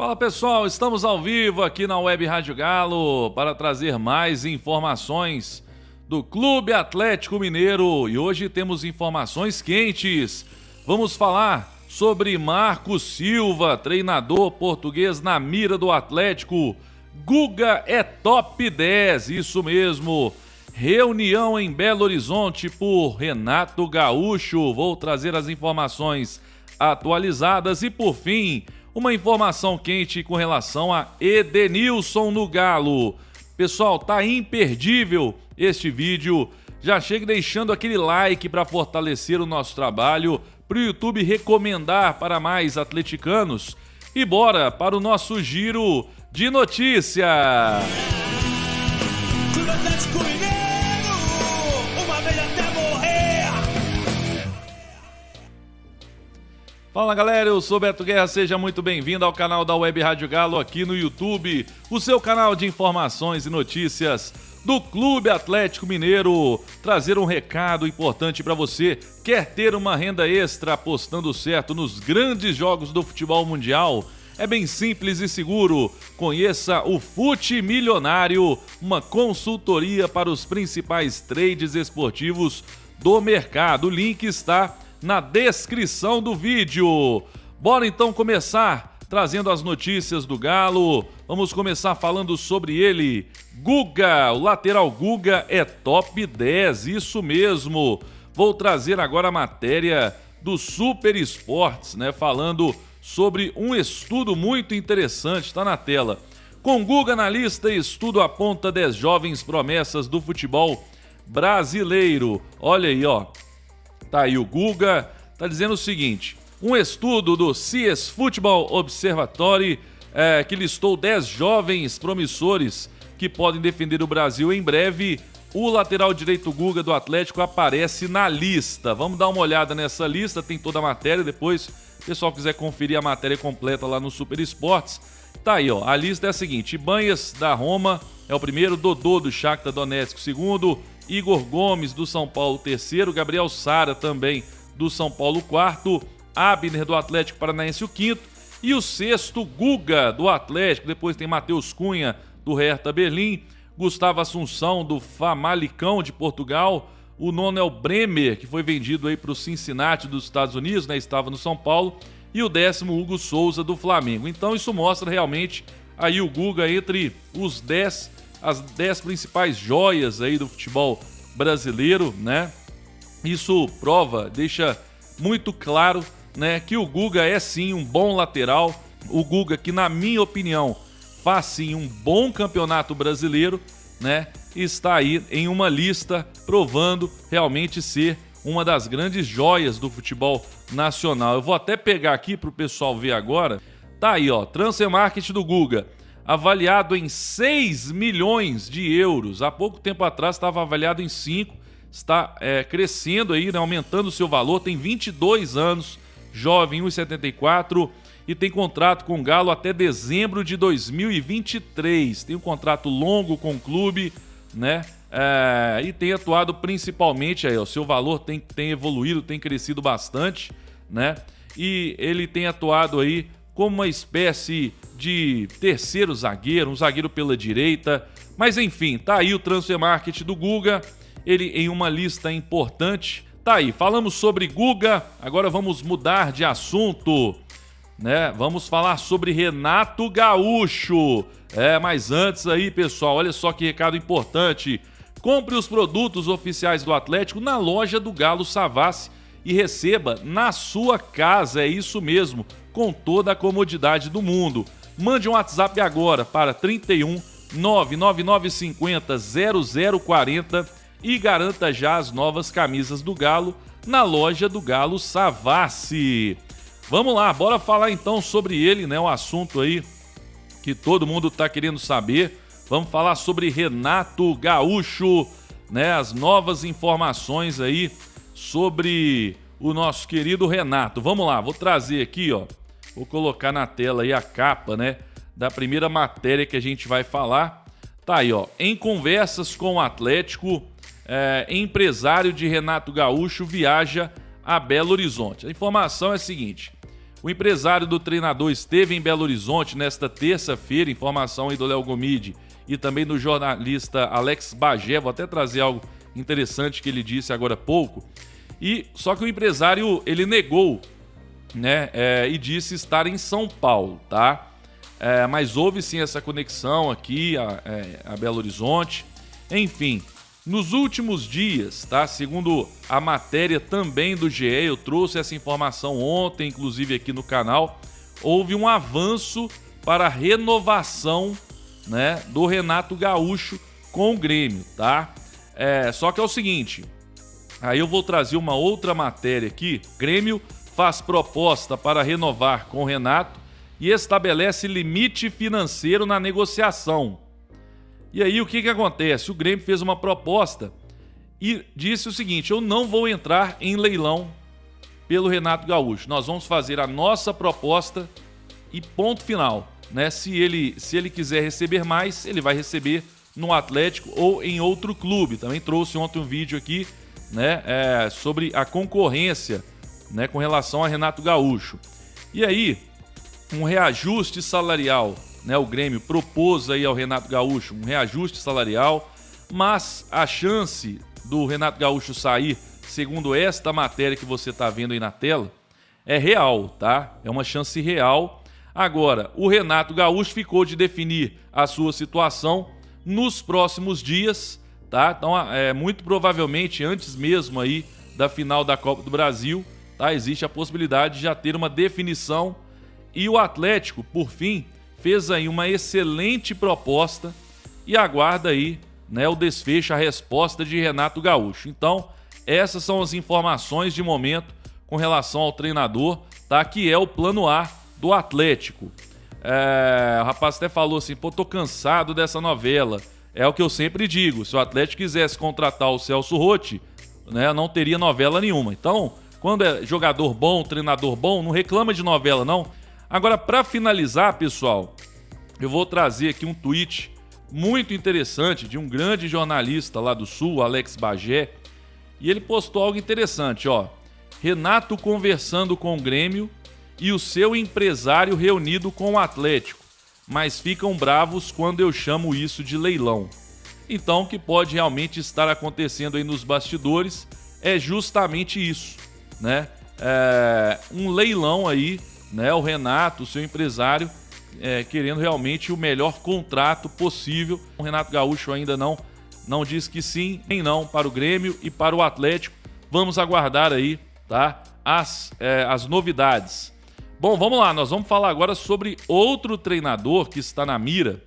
Fala pessoal, estamos ao vivo aqui na Web Rádio Galo para trazer mais informações do Clube Atlético Mineiro e hoje temos informações quentes. Vamos falar sobre Marcos Silva, treinador português na mira do Atlético. Guga é top 10, isso mesmo. Reunião em Belo Horizonte por Renato Gaúcho. Vou trazer as informações atualizadas e por fim uma informação quente com relação a Edenilson no Galo. Pessoal, tá imperdível este vídeo. Já chega deixando aquele like para fortalecer o nosso trabalho, para o YouTube recomendar para mais atleticanos. E bora para o nosso giro de notícias. Fala galera, eu sou Beto Guerra, seja muito bem-vindo ao canal da Web Rádio Galo aqui no YouTube, o seu canal de informações e notícias do Clube Atlético Mineiro. Trazer um recado importante para você. Quer ter uma renda extra apostando certo nos grandes jogos do futebol mundial? É bem simples e seguro. Conheça o Fute Milionário, uma consultoria para os principais trades esportivos do mercado. O link está na descrição do vídeo. Bora então começar trazendo as notícias do Galo. Vamos começar falando sobre ele. Guga, o lateral Guga é top 10, isso mesmo. Vou trazer agora a matéria do Super Esportes, né, falando sobre um estudo muito interessante, está na tela. Com Guga na lista, estudo aponta 10 jovens promessas do futebol brasileiro. Olha aí, ó. Tá aí o Guga, tá dizendo o seguinte: um estudo do CS Football Observatory é, que listou 10 jovens promissores que podem defender o Brasil em breve. O lateral direito Guga do Atlético aparece na lista. Vamos dar uma olhada nessa lista, tem toda a matéria. Depois, se o pessoal quiser conferir a matéria completa lá no Super Esportes, tá aí, ó. A lista é a seguinte: Banhas da Roma é o primeiro, Dodô do Shakhtar Donetsk, segundo, Igor Gomes, do São Paulo, terceiro. Gabriel Sara, também do São Paulo, quarto. Abner, do Atlético Paranaense, o quinto. E o sexto, Guga, do Atlético. Depois tem Matheus Cunha, do Hertha Berlim. Gustavo Assunção, do Famalicão, de Portugal. O nono é o Bremer, que foi vendido aí para o Cincinnati dos Estados Unidos, né? Estava no São Paulo. E o décimo, Hugo Souza, do Flamengo. Então isso mostra realmente aí o Guga entre os 10 as 10 principais joias aí do futebol brasileiro, né? Isso prova, deixa muito claro, né, que o Guga é sim um bom lateral. O Guga que na minha opinião faz sim um bom campeonato brasileiro, né? Está aí em uma lista provando realmente ser uma das grandes joias do futebol nacional. Eu vou até pegar aqui para o pessoal ver agora. Tá aí, ó, Transfer Market do Guga avaliado em 6 milhões de euros. Há pouco tempo atrás estava avaliado em 5, está é, crescendo aí, né, aumentando o seu valor, tem 22 anos, jovem, 1,74 e tem contrato com o Galo até dezembro de 2023. Tem um contrato longo com o clube, né? É, e tem atuado principalmente aí, o seu valor tem, tem evoluído, tem crescido bastante, né? E ele tem atuado aí como uma espécie de terceiro zagueiro, um zagueiro pela direita. Mas enfim, tá aí o transfer market do Guga, ele em uma lista importante. Tá aí, falamos sobre Guga, agora vamos mudar de assunto, né? Vamos falar sobre Renato Gaúcho. É, mas antes aí, pessoal, olha só que recado importante. Compre os produtos oficiais do Atlético na loja do Galo Savassi e receba na sua casa, é isso mesmo, com toda a comodidade do mundo. Mande um WhatsApp agora para 31 99950 0040 e garanta já as novas camisas do Galo na loja do Galo Savassi. Vamos lá, bora falar então sobre ele, né? O assunto aí que todo mundo está querendo saber. Vamos falar sobre Renato Gaúcho, né? As novas informações aí sobre o nosso querido Renato. Vamos lá, vou trazer aqui, ó. Vou colocar na tela aí a capa, né? Da primeira matéria que a gente vai falar. Tá aí, ó. Em conversas com o Atlético, é, empresário de Renato Gaúcho viaja a Belo Horizonte. A informação é a seguinte: O empresário do treinador esteve em Belo Horizonte nesta terça-feira, informação aí do Léo Gomide e também do jornalista Alex Bagé. Vou até trazer algo interessante que ele disse agora há pouco. E só que o empresário ele negou, né, é, e disse estar em São Paulo, tá? É, mas houve sim essa conexão aqui a, é, a Belo Horizonte. Enfim, nos últimos dias, tá? Segundo a matéria também do GE, eu trouxe essa informação ontem, inclusive aqui no canal, houve um avanço para a renovação, né, do Renato Gaúcho com o Grêmio, tá? É, só que é o seguinte, aí eu vou trazer uma outra matéria aqui. Grêmio faz proposta para renovar com Renato e estabelece limite financeiro na negociação. E aí o que, que acontece? O Grêmio fez uma proposta e disse o seguinte: eu não vou entrar em leilão pelo Renato Gaúcho. Nós vamos fazer a nossa proposta e ponto final. Né? Se, ele, se ele quiser receber mais, ele vai receber no Atlético ou em outro clube. Também trouxe ontem um vídeo aqui né, é, sobre a concorrência né, com relação a Renato Gaúcho. E aí, um reajuste salarial né, o Grêmio propôs aí ao Renato Gaúcho um reajuste salarial, mas a chance do Renato Gaúcho sair, segundo esta matéria que você está vendo aí na tela, é real, tá? É uma chance real. Agora, o Renato Gaúcho ficou de definir a sua situação nos próximos dias, tá? Então, é muito provavelmente antes mesmo aí da final da Copa do Brasil, tá? Existe a possibilidade de já ter uma definição e o Atlético, por fim, fez aí uma excelente proposta e aguarda aí né, o desfecho, a resposta de Renato Gaúcho. Então, essas são as informações de momento com relação ao treinador, tá? Que é o plano A do Atlético. É, o rapaz até falou assim: pô, tô cansado dessa novela. É o que eu sempre digo: se o Atlético quisesse contratar o Celso Rotti, né, não teria novela nenhuma. Então, quando é jogador bom, treinador bom, não reclama de novela, não. Agora, para finalizar, pessoal, eu vou trazer aqui um tweet muito interessante de um grande jornalista lá do Sul, Alex Bagé, e ele postou algo interessante, ó. Renato conversando com o Grêmio e o seu empresário reunido com o Atlético, mas ficam bravos quando eu chamo isso de leilão. Então, o que pode realmente estar acontecendo aí nos bastidores é justamente isso, né? É um leilão aí né, o Renato, seu empresário, é, querendo realmente o melhor contrato possível. O Renato Gaúcho ainda não, não diz que sim, nem não para o Grêmio e para o Atlético. Vamos aguardar aí, tá? As, é, as novidades. Bom, vamos lá, nós vamos falar agora sobre outro treinador que está na mira.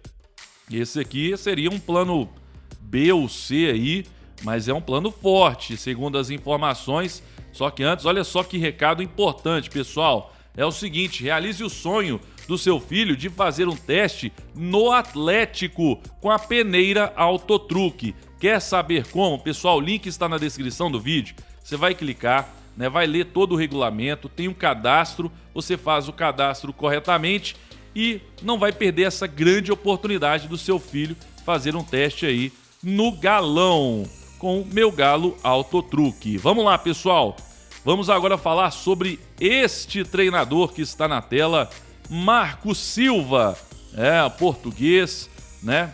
Esse aqui seria um plano B ou C aí, mas é um plano forte, segundo as informações. Só que antes, olha só que recado importante, pessoal é o seguinte: realize o sonho do seu filho de fazer um teste no Atlético com a peneira Autotruque. Quer saber como? Pessoal, o link está na descrição do vídeo. Você vai clicar, né, vai ler todo o regulamento, tem um cadastro, você faz o cadastro corretamente e não vai perder essa grande oportunidade do seu filho fazer um teste aí no galão com meu galo Autotruque. Vamos lá, pessoal. Vamos agora falar sobre este treinador que está na tela, Marco Silva, é português, né?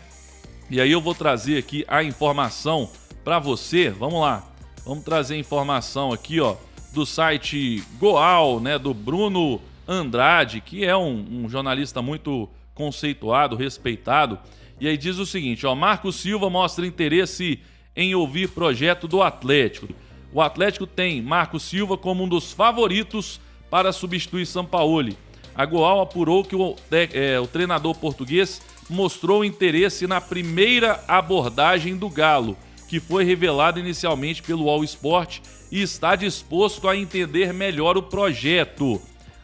E aí eu vou trazer aqui a informação para você. Vamos lá, vamos trazer informação aqui, ó, do site Goal, né? Do Bruno Andrade, que é um, um jornalista muito conceituado, respeitado. E aí diz o seguinte, ó, Marco Silva mostra interesse em ouvir projeto do Atlético o Atlético tem Marco Silva como um dos favoritos para substituir Sampaoli. A Goal apurou que o, é, o treinador português mostrou interesse na primeira abordagem do Galo, que foi revelada inicialmente pelo All Sport e está disposto a entender melhor o projeto.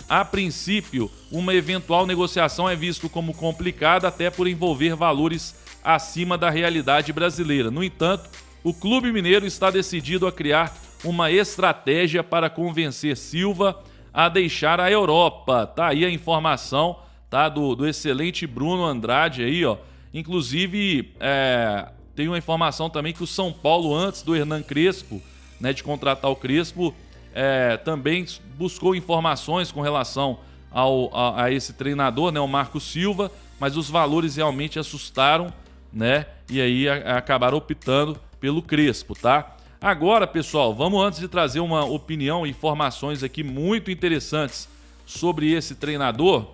A princípio, uma eventual negociação é visto como complicada até por envolver valores acima da realidade brasileira. No entanto, o Clube Mineiro está decidido a criar uma estratégia para convencer Silva a deixar a Europa. Tá aí a informação tá do, do excelente Bruno Andrade aí, ó. Inclusive, é, tem uma informação também que o São Paulo, antes do Hernan Crespo, né, de contratar o Crespo, é, também buscou informações com relação ao, a, a, esse treinador, né, o Marco Silva, mas os valores realmente assustaram, né? E aí a, acabaram optando pelo Crespo, tá? Agora, pessoal, vamos antes de trazer uma opinião e informações aqui muito interessantes sobre esse treinador,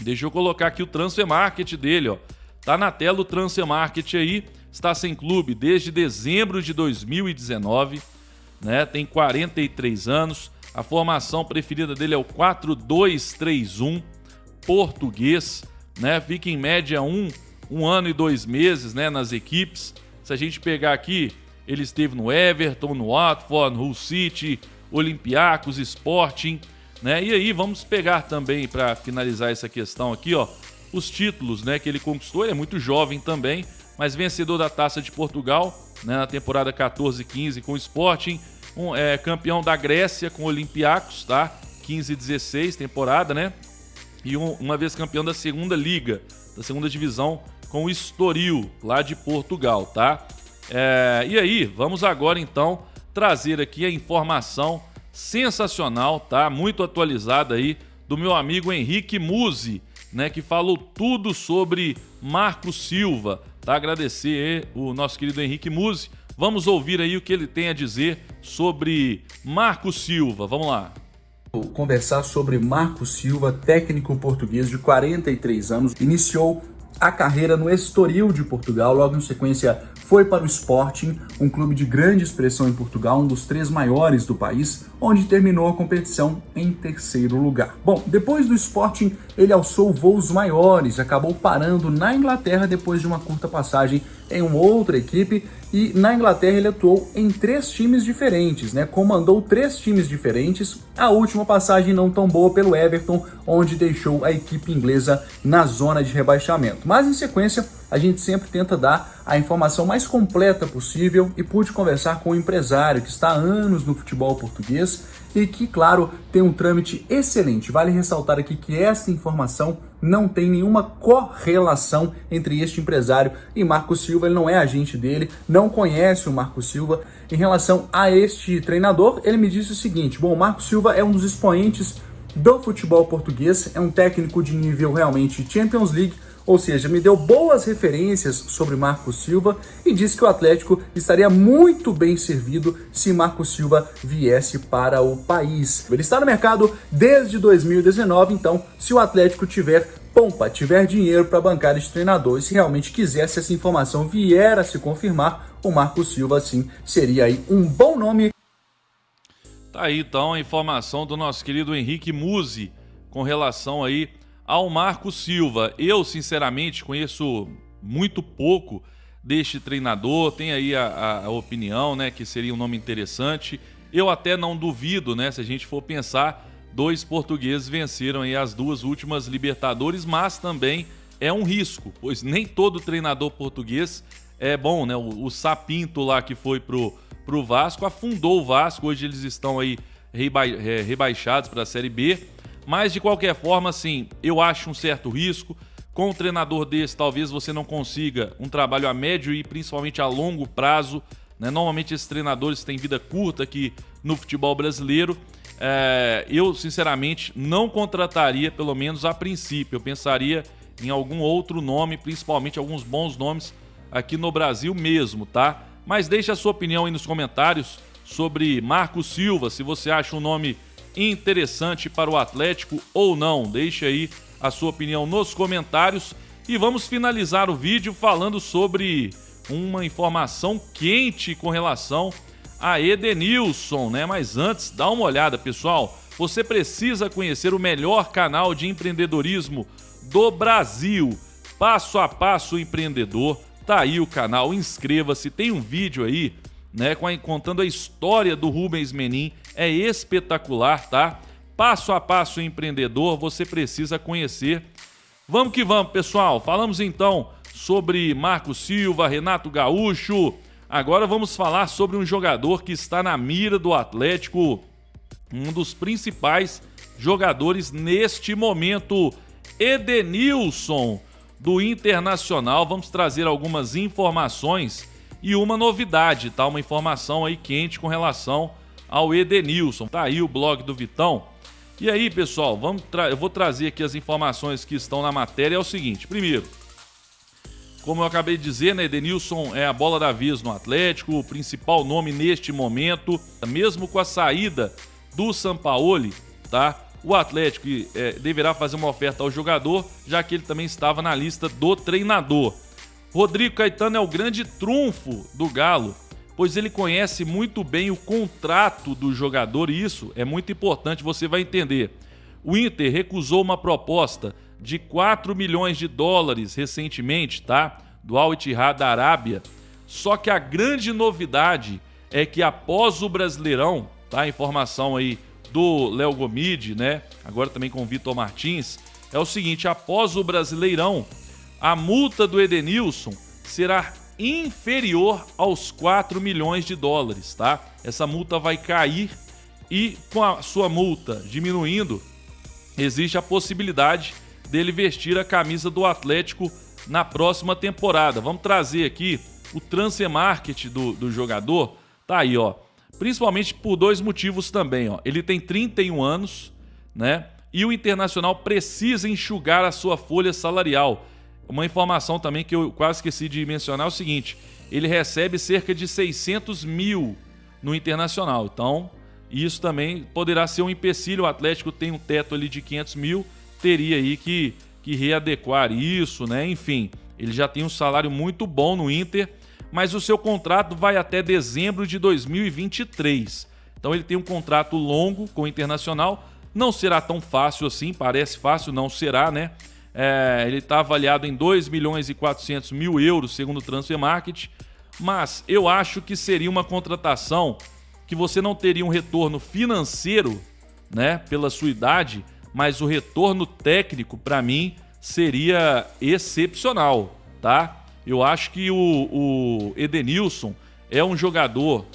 deixa eu colocar aqui o transfer market dele, ó. Tá na tela o transfer market aí, está sem clube desde dezembro de 2019 né? Tem 43 anos. A formação preferida dele é o 4-2-3-1 português, né? Fica em média um, um ano e dois meses, né? Nas equipes. Se a gente pegar aqui, ele esteve no Everton, no Watford, no Hull City, Olympiacos, Sporting, né? E aí vamos pegar também para finalizar essa questão aqui, ó, os títulos, né? Que ele conquistou. Ele é muito jovem também, mas vencedor da Taça de Portugal, né, na temporada 14-15 com o Sporting, um, é, campeão da Grécia com o Olympiacos, tá? 15-16 temporada, né? E um, uma vez campeão da segunda liga, da segunda divisão com o Estoril, lá de Portugal, tá? É, e aí, vamos agora então trazer aqui a informação sensacional, tá? Muito atualizada aí do meu amigo Henrique Musi, né, que falou tudo sobre Marco Silva, tá? Agradecer o nosso querido Henrique Musi. Vamos ouvir aí o que ele tem a dizer sobre Marco Silva. Vamos lá. Conversar sobre Marco Silva, técnico português de 43 anos, iniciou a carreira no Estoril de Portugal, logo em sequência foi para o Sporting, um clube de grande expressão em Portugal, um dos três maiores do país, onde terminou a competição em terceiro lugar. Bom, depois do Sporting, ele alçou voos maiores, acabou parando na Inglaterra depois de uma curta passagem em uma outra equipe e na Inglaterra ele atuou em três times diferentes, né? Comandou três times diferentes. A última passagem não tão boa pelo Everton, onde deixou a equipe inglesa na zona de rebaixamento. Mas em sequência, a gente sempre tenta dar a informação mais completa possível e pude conversar com um empresário que está há anos no futebol português e que, claro, tem um trâmite excelente. Vale ressaltar aqui que essa informação não tem nenhuma correlação entre este empresário e Marco Silva. Ele não é agente dele, não conhece o Marco Silva. Em relação a este treinador, ele me disse o seguinte: bom, o Marco Silva é um dos expoentes do futebol português, é um técnico de nível realmente Champions League ou seja, me deu boas referências sobre Marco Silva e disse que o Atlético estaria muito bem servido se Marco Silva viesse para o país. Ele está no mercado desde 2019, então se o Atlético tiver pompa, tiver dinheiro para bancar este treinador e se realmente quisesse essa informação vier a se confirmar, o Marco Silva sim seria aí um bom nome. Tá aí então a informação do nosso querido Henrique Musi com relação aí ao Marco Silva. Eu, sinceramente, conheço muito pouco deste treinador, tem aí a, a, opinião, né, que seria um nome interessante. Eu até não duvido, né, se a gente for pensar, dois portugueses venceram aí as duas últimas Libertadores, mas também é um risco, pois nem todo treinador português é bom, né? O, o Sapinto lá que foi pro, pro Vasco afundou o Vasco, hoje eles estão aí reba, é, rebaixados para a Série B mas de qualquer forma, assim, eu acho um certo risco. Com um treinador desse, talvez você não consiga um trabalho a médio e principalmente a longo prazo. Né? Normalmente esses treinadores têm vida curta aqui no futebol brasileiro. É, eu, sinceramente, não contrataria, pelo menos a princípio. Eu pensaria em algum outro nome, principalmente alguns bons nomes aqui no Brasil mesmo, tá? Mas deixe a sua opinião aí nos comentários sobre Marco Silva, se você acha um nome interessante para o Atlético ou não. Deixe aí a sua opinião nos comentários e vamos finalizar o vídeo falando sobre uma informação quente com relação a Edenilson, né? Mas antes, dá uma olhada, pessoal. Você precisa conhecer o melhor canal de empreendedorismo do Brasil. Passo a passo empreendedor. Tá aí o canal, inscreva-se. Tem um vídeo aí né, contando a história do Rubens Menin. É espetacular, tá? Passo a passo empreendedor, você precisa conhecer. Vamos que vamos, pessoal. Falamos então sobre Marco Silva, Renato Gaúcho. Agora vamos falar sobre um jogador que está na mira do Atlético, um dos principais jogadores neste momento, Edenilson do Internacional. Vamos trazer algumas informações e uma novidade, tá? Uma informação aí quente com relação ao Edenilson. Tá aí o blog do Vitão. E aí, pessoal, vamos eu vou trazer aqui as informações que estão na matéria. É o seguinte: primeiro, como eu acabei de dizer, né, Edenilson é a bola da vez no Atlético, o principal nome neste momento, mesmo com a saída do Sampaoli, tá? O Atlético é, deverá fazer uma oferta ao jogador, já que ele também estava na lista do treinador. Rodrigo Caetano é o grande trunfo do Galo, pois ele conhece muito bem o contrato do jogador e isso é muito importante, você vai entender. O Inter recusou uma proposta de 4 milhões de dólares recentemente, tá? Do Al Ittihad da Arábia. Só que a grande novidade é que após o Brasileirão, tá? Informação aí do Léo Gomide, né? Agora também com o Vitor Martins, é o seguinte, após o Brasileirão, a multa do Edenilson será inferior aos 4 milhões de dólares, tá? Essa multa vai cair e com a sua multa diminuindo, existe a possibilidade dele vestir a camisa do Atlético na próxima temporada. Vamos trazer aqui o transfer market do, do jogador. Tá aí, ó. Principalmente por dois motivos também, ó. Ele tem 31 anos, né? E o Internacional precisa enxugar a sua folha salarial. Uma informação também que eu quase esqueci de mencionar é o seguinte: ele recebe cerca de 600 mil no Internacional. Então, isso também poderá ser um empecilho. O Atlético tem um teto ali de 500 mil teria aí que, que readequar isso, né? Enfim, ele já tem um salário muito bom no Inter, mas o seu contrato vai até dezembro de 2023. Então ele tem um contrato longo com o Internacional. Não será tão fácil assim, parece fácil, não será, né? É, ele está avaliado em 2 milhões e 400 mil euros, segundo o Transfer Market. Mas eu acho que seria uma contratação que você não teria um retorno financeiro, né, pela sua idade, mas o retorno técnico, para mim, seria excepcional, tá? Eu acho que o, o Edenilson é um jogador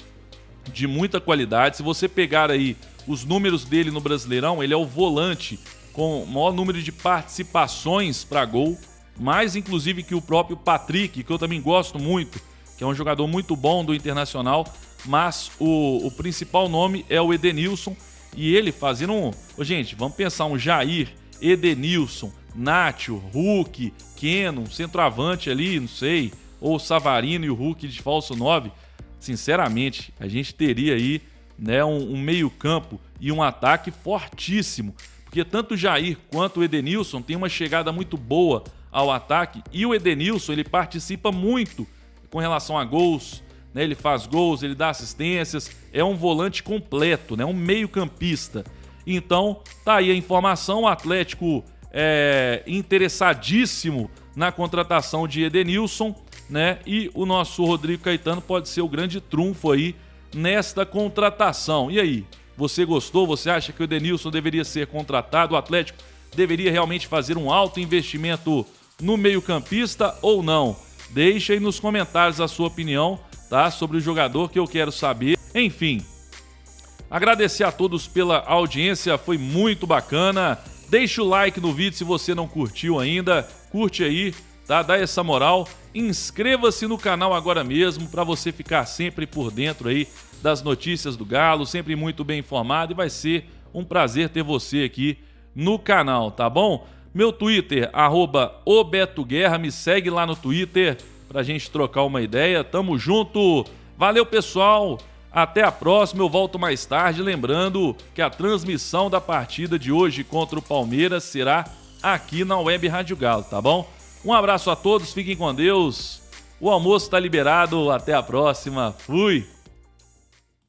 de muita qualidade. Se você pegar aí os números dele no Brasileirão, ele é o volante com o maior número de participações para gol, mais inclusive que o próprio Patrick, que eu também gosto muito, que é um jogador muito bom do Internacional, mas o, o principal nome é o Edenilson e ele fazendo um. Gente, vamos pensar um Jair, Edenilson, Nátio, Hulk, Keno, centroavante ali, não sei, ou Savarino e o Hulk de falso 9. Sinceramente, a gente teria aí né, um, um meio-campo e um ataque fortíssimo. Porque tanto o Jair quanto o Edenilson tem uma chegada muito boa ao ataque e o Edenilson ele participa muito com relação a gols, né? Ele faz gols, ele dá assistências, é um volante completo, né? Um meio-campista. Então, tá aí a informação, o Atlético é interessadíssimo na contratação de Edenilson, né? E o nosso Rodrigo Caetano pode ser o grande trunfo aí nesta contratação. E aí, você gostou? Você acha que o Edenilson deveria ser contratado? O Atlético deveria realmente fazer um alto investimento no meio-campista ou não? Deixe aí nos comentários a sua opinião tá? Sobre o jogador que eu quero saber. Enfim, agradecer a todos pela audiência, foi muito bacana. Deixa o like no vídeo se você não curtiu ainda, curte aí, tá? Dá essa moral. Inscreva-se no canal agora mesmo para você ficar sempre por dentro aí das notícias do Galo, sempre muito bem informado e vai ser um prazer ter você aqui no canal, tá bom? Meu Twitter, arroba Guerra, me segue lá no Twitter pra gente trocar uma ideia. Tamo junto. Valeu, pessoal. Até a próxima, eu volto mais tarde. Lembrando que a transmissão da partida de hoje contra o Palmeiras será aqui na Web Rádio Galo, tá bom? Um abraço a todos, fiquem com Deus. O almoço está liberado. Até a próxima. Fui.